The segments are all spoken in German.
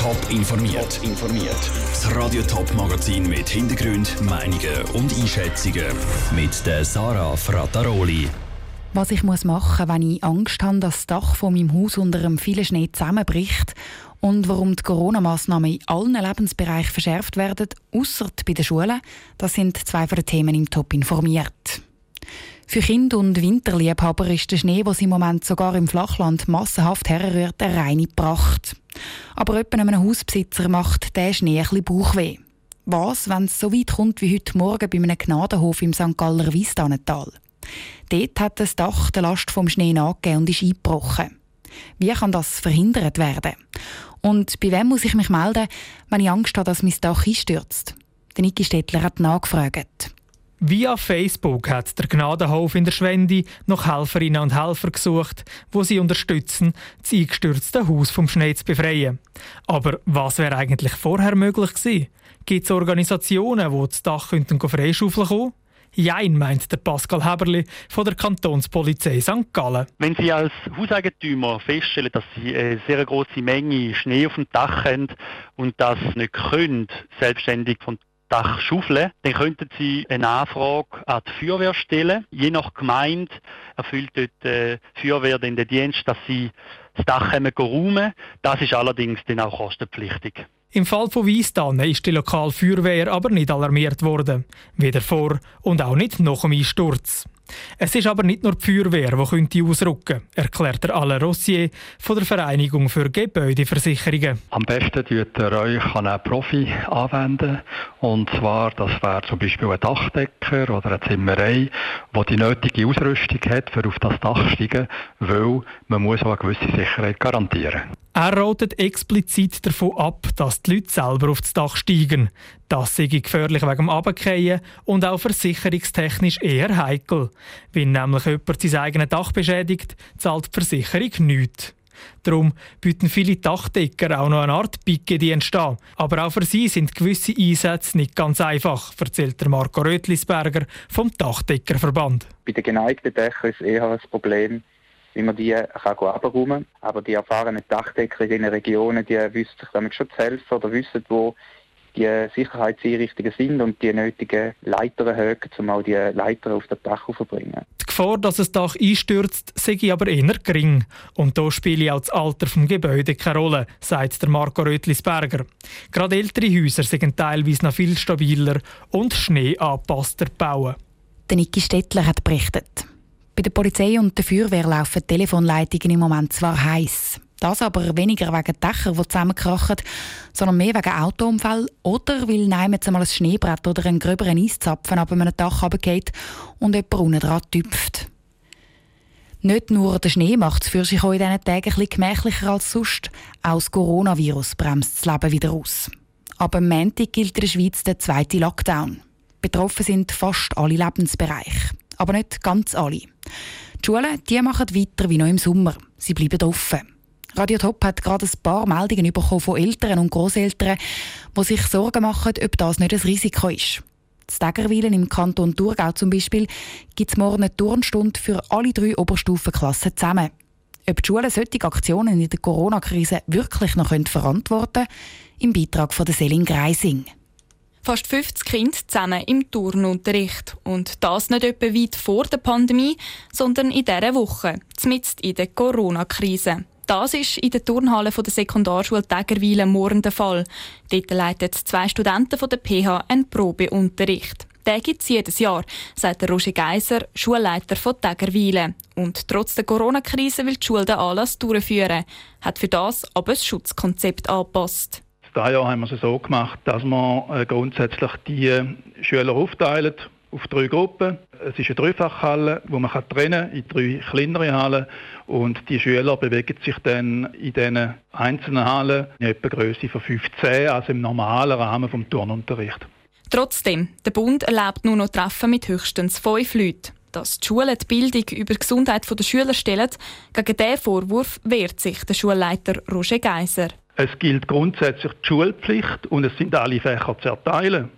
Top informiert. informiert. Das Radio Top Magazin mit Hintergrund, Meinungen und Einschätzungen mit der Sarah Frataroli. Was ich muss machen, wenn ich Angst habe, dass das Dach von meinem Haus unter einem vielen Schnee zusammenbricht und warum die Corona-Massnahmen in allen Lebensbereichen verschärft werden, außer bei den Schulen, das sind zwei von den Themen im Top informiert. Für Kinder und Winterliebhaber ist der Schnee, was im Moment sogar im Flachland massenhaft herrührt, eine reine Pracht. Aber jemand einem Hausbesitzer macht der Schnee ein bisschen Bauchweh. Was, wenn es so weit kommt wie heute Morgen bei einem Gnadenhof im St. Galler Wiesdanental? Dort hat das Dach der Last vom Schnee nachgegeben und ist eingebrochen. Wie kann das verhindert werden? Und bei wem muss ich mich melden, wenn ich Angst habe, dass mein Dach einstürzt? Der Niki Stettler hat nachgefragt. Via Facebook hat der Gnadenhof in der Schwende noch Helferinnen und Helfer gesucht, wo sie unterstützen, das eingestürzte Haus vom Schnee zu befreien. Aber was wäre eigentlich vorher möglich gewesen? Gibt es Organisationen, die das Dach freischaufeln können? Jein, meint der Pascal Heberli von der Kantonspolizei St. Gallen. Wenn Sie als Hauseigentümer feststellen, dass Sie eine sehr große Menge Schnee auf dem Dach haben und das nicht können, selbstständig vom Dach schaufeln, dann könnten Sie eine Anfrage an die Feuerwehr stellen. Je nach Gemeinde erfüllt dort die äh, Feuerwehr den Dienst, dass sie das Dach räumen Das ist allerdings dann auch kostenpflichtig. Im Fall von Weisstannen ist die lokale Feuerwehr aber nicht alarmiert worden. Weder vor und auch nicht nach dem Einsturz. Es ist aber nicht nur die Feuerwehr, die könnte ausrücken erklärt der Alain Rossier von der Vereinigung für Gebäudeversicherungen. Am besten tut ihr euch an einen Profi anwenden. Und zwar, das wäre zum Beispiel ein Dachdecker oder eine Zimmerei, die die nötige Ausrüstung hat, für auf das Dach zu steigen, weil man muss auch eine gewisse Sicherheit garantieren muss. Er rotet explizit davon ab, dass die Leute selber auf das Dach steigen. Das sei gefährlich wegen dem Abkehren und auch versicherungstechnisch eher heikel. Wenn nämlich jemand sein eigenes Dach beschädigt, zahlt die Versicherung nichts. Darum bieten viele Dachdecker auch noch eine Art Picke-Dienst an. Aber auch für sie sind gewisse Einsätze nicht ganz einfach, erzählt der Marco Rötlisberger vom Dachdeckerverband. Bei den geneigten Dächern ist eher ein Problem, wie man die kann abräumen kann. Aber die erfahrenen Dachdecker in den Regionen, die wissen sich damit schon zu helfen oder wissen, wo die Sicherheitseinrichtungen sind und die nötigen Leitern hören, um auch die Leiter auf das Dach zu bringen. Die Gefahr, dass das Dach einstürzt, sei aber eher gering. Und da spiele auch das Alter des Gebäudes keine Rolle, sagt der Marco Rötlisberger. Gerade ältere Häuser sind teilweise noch viel stabiler und schneeangepasster bauen. Der Niki Stettler hat berichtet. Bei der Polizei und der Feuerwehr laufen Telefonleitungen im Moment zwar heiß. Das aber weniger wegen Dächer, die zusammenkrachen, sondern mehr wegen Autounfall oder weil jemand einmal ein Schneebrett oder einen gröberen Eiszapfen ab einem Dach runtergeht und jemand unten dran tüpft. Nicht nur der Schnee macht es für sich auch in diesen Tagen etwas gemächlicher als sonst, auch das Coronavirus bremst das Leben wieder aus. Aber am Montag gilt in der Schweiz der zweite Lockdown. Betroffen sind fast alle Lebensbereiche aber nicht ganz alle. Die Schulen die machen weiter wie noch im Sommer. Sie bleiben offen. Radio Top hat gerade ein paar Meldungen bekommen von Eltern und Großeltern, die sich Sorgen machen, ob das nicht ein Risiko ist. Stegerwilen im Kanton Thurgau zum Beispiel gibt es morgen eine Turnstunde für alle drei Oberstufenklassen zusammen. Ob die Schulen solche Aktionen in der Corona-Krise wirklich noch verantworten können, im Beitrag von Selin Greising. Fast 50 Kinder zusammen im Turnunterricht. Und das nicht etwa weit vor der Pandemie, sondern in dieser Woche, zumindest in der Corona-Krise. Das ist in der Turnhalle der Sekundarschule Tägerwilen morgen der Fall. Dort leiten zwei Studenten von der PH einen Probeunterricht. Den gibt es jedes Jahr, sagt Roger Geiser, Schulleiter von Tägerwilen. Und trotz der Corona-Krise will die Schule den Anlass durchführen, hat für das aber ein Schutzkonzept angepasst. Dieses Jahr haben wir es so gemacht, dass wir äh, grundsätzlich die Schüler aufteilen auf drei Gruppen. Es ist eine Dreifachhalle, wo man trennen in drei kleinere Hallen und die Schüler bewegen sich dann in diesen einzelnen Hallen in etwa Größe von 15, also im normalen Rahmen vom Turnunterricht. Trotzdem, der Bund erlaubt nur noch Treffen mit höchstens fünf Leuten. Dass die Schulen die Bildung über die Gesundheit der Schüler stellen, gegen diesen Vorwurf wehrt sich der Schulleiter Roger Geiser. Es gilt grundsätzlich die Schulpflicht und es sind alle Fächer zu erteilen.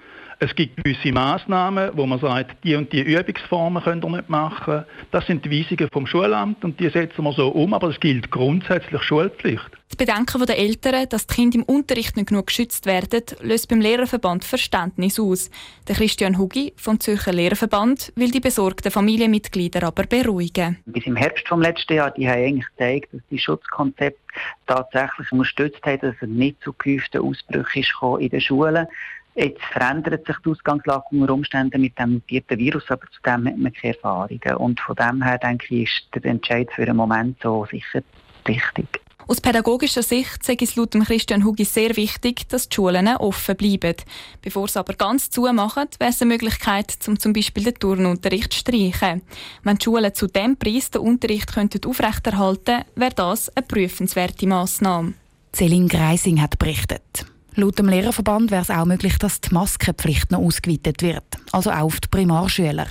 Es gibt gewisse Massnahmen, wo man sagt, die und die Übungsformen können wir nicht machen. Das sind die Weisungen vom Schulamt und die setzen wir so um, aber es gilt grundsätzlich Schulpflicht. Die Bedenken der Eltern, dass die Kinder im Unterricht nicht genug geschützt werden, löst beim Lehrerverband Verständnis aus. Der Christian Hugi vom Zürcher Lehrerverband will die besorgten Familienmitglieder aber beruhigen. Bis im Herbst vom letzten Jahr, die haben eigentlich gezeigt, dass die Schutzkonzepte tatsächlich unterstützt haben, dass es nicht zu gehäuften Ausbrüchen in den Schulen Jetzt verändert sich die Ausgangslage unter Umständen mit dem mutierten Virus, aber zu dem hat man keine Erfahrungen. Und von dem her denke ich, ist der Entscheid für einen Moment so sicher richtig. Aus pädagogischer Sicht sei es laut Christian Hugis sehr wichtig, dass die Schulen offen bleiben. Bevor sie aber ganz zumachen, wäre es eine Möglichkeit, um zum Beispiel den Turnunterricht zu streichen. Wenn die Schulen zu diesem Preis den Unterricht könnten aufrechterhalten könnten, wäre das eine prüfenswerte Massnahme. Celine Greising hat berichtet. Laut dem Lehrerverband wäre es auch möglich, dass die Maskenpflicht noch ausgeweitet wird, also auch auf die Primarschüler.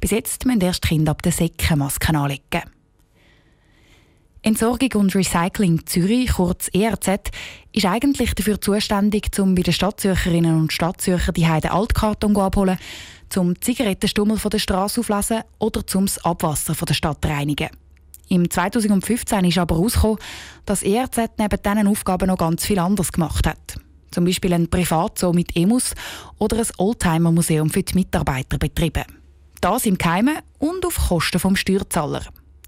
Bis jetzt müssen erst Kinder ab der Säcke Masken anlegen. Entsorgung und Recycling Zürich, kurz ERZ, ist eigentlich dafür zuständig, um bei den Stadtzürcherinnen und Stadtzürcher die Heide Altkarton abholen, zum Zigarettenstummel von der Straße auflesen oder zum Abwasser von der Stadt reinigen. Im 2015 ist aber herausgekommen, dass ERZ neben diesen Aufgaben noch ganz viel anderes gemacht hat. Zum Beispiel ein Privatzoo mit Emus oder ein Oldtimer-Museum für die Mitarbeiter betrieben. Das im Keimen und auf Kosten vom Steuerzahler.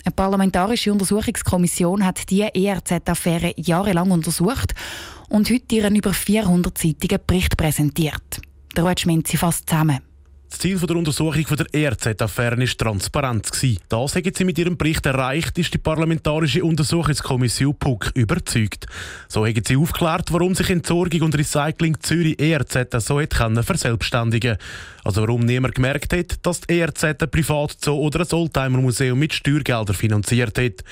Eine parlamentarische Untersuchungskommission hat diese ERZ-Affäre jahrelang untersucht und heute ihren über 400-seitigen Bericht präsentiert. Der Ruud Schmenzi fasst zusammen. Das Ziel der Untersuchung der ERZ-Affäre war Transparenz. Das haben sie mit ihrem Bericht erreicht, ist die Parlamentarische Untersuchungskommission PUC überzeugt. So haben sie aufgeklärt, warum sich Entsorgung und Recycling Zürich ERZ so hat verselbstständigen Also warum niemand gemerkt hat, dass die ERZ ein Privatzoo oder ein Oldtimer-Museum mit Steuergeldern finanziert hat.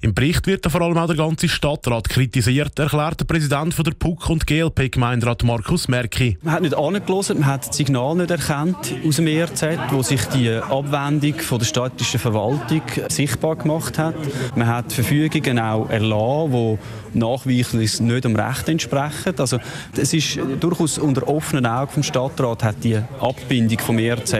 Im Bericht wird vor allem auch der ganze Stadtrat kritisiert, erklärt der Präsident von der PUC und GLP-Gemeinderat Markus Merki. Man hat nicht angelassen, man hat das Signal nicht erkannt aus dem ERZ, wo sich die Abwendung von der städtischen Verwaltung sichtbar gemacht hat. Man hat Verfügungen auch erlassen, die nachweislich nicht dem Recht entsprechen. Also es ist durchaus unter offenen Augen vom Stadtrat hat die Abbindung vom ERZ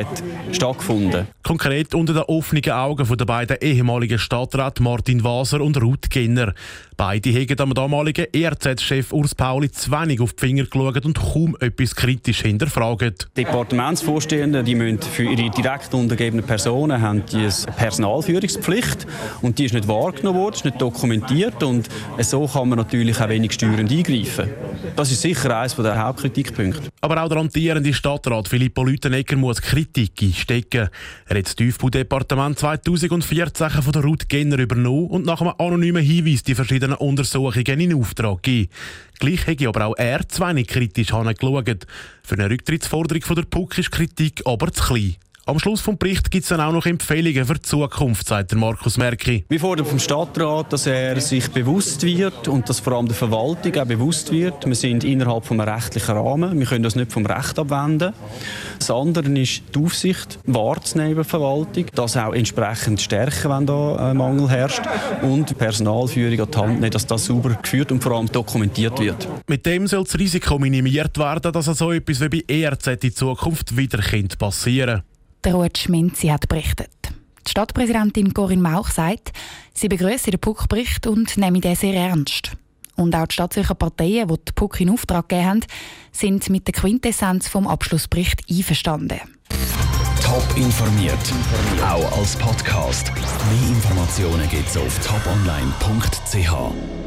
stattgefunden. Konkret unter den offenen Augen der beiden ehemaligen Stadträte Martin Waser und Ruth Genner. Beide haben am damaligen ERZ-Chef Urs Pauli zu wenig auf die Finger geschaut und kaum etwas kritisch hinterfragt. Die Departementsvorstehenden die müssen für ihre direkt untergebenen Personen haben die eine Personalführungspflicht und die ist nicht wahrgenommen worden, ist nicht dokumentiert und so kann man natürlich auch wenig steuernd eingreifen. Das ist sicher eines der Hauptkritikpunkte. Aber auch der amtierende Stadtrat Filippo Lütenegger muss Kritik einstecken. Er hat das Tiefbaudepartement 2014 von der Ruth Genner übernommen und nach einem anonymen Hinweis die verschiedenen Untersuchungen in Auftrag gegeben. Gleich hätte aber auch er zu wenig kritisch geschaut. Für eine Rücktrittsforderung von der PUC ist Kritik aber zu klein. Am Schluss des Berichts gibt es dann auch noch Empfehlungen für die Zukunft, sagt der Markus Merki. Wir fordern vom Stadtrat, dass er sich bewusst wird und dass vor allem der Verwaltung auch bewusst wird. Wir sind innerhalb von einem rechtlichen Rahmen. Wir können das nicht vom Recht abwenden. Das andere ist die Aufsicht wahrzunehmen über die Verwaltung, das auch entsprechend stärken, wenn da ein Mangel herrscht und die Personalführung an die Hand nehmen, dass das sauber geführt und vor allem dokumentiert wird. Mit dem soll das Risiko minimiert werden, dass so etwas wie bei ERZ in Zukunft wieder passieren könnte. Der Ruud Schminzi hat berichtet. Die Stadtpräsidentin Corinne Mauch sagt, sie begrüße den PUC-Bericht und nehme den sehr ernst. Und auch die Stadtzürcher Parteien, die die PUC in Auftrag gegeben haben, sind mit der Quintessenz vom Abschlussbericht einverstanden. Top informiert, auch als Podcast. Mehr Informationen gibt es auf toponline.ch.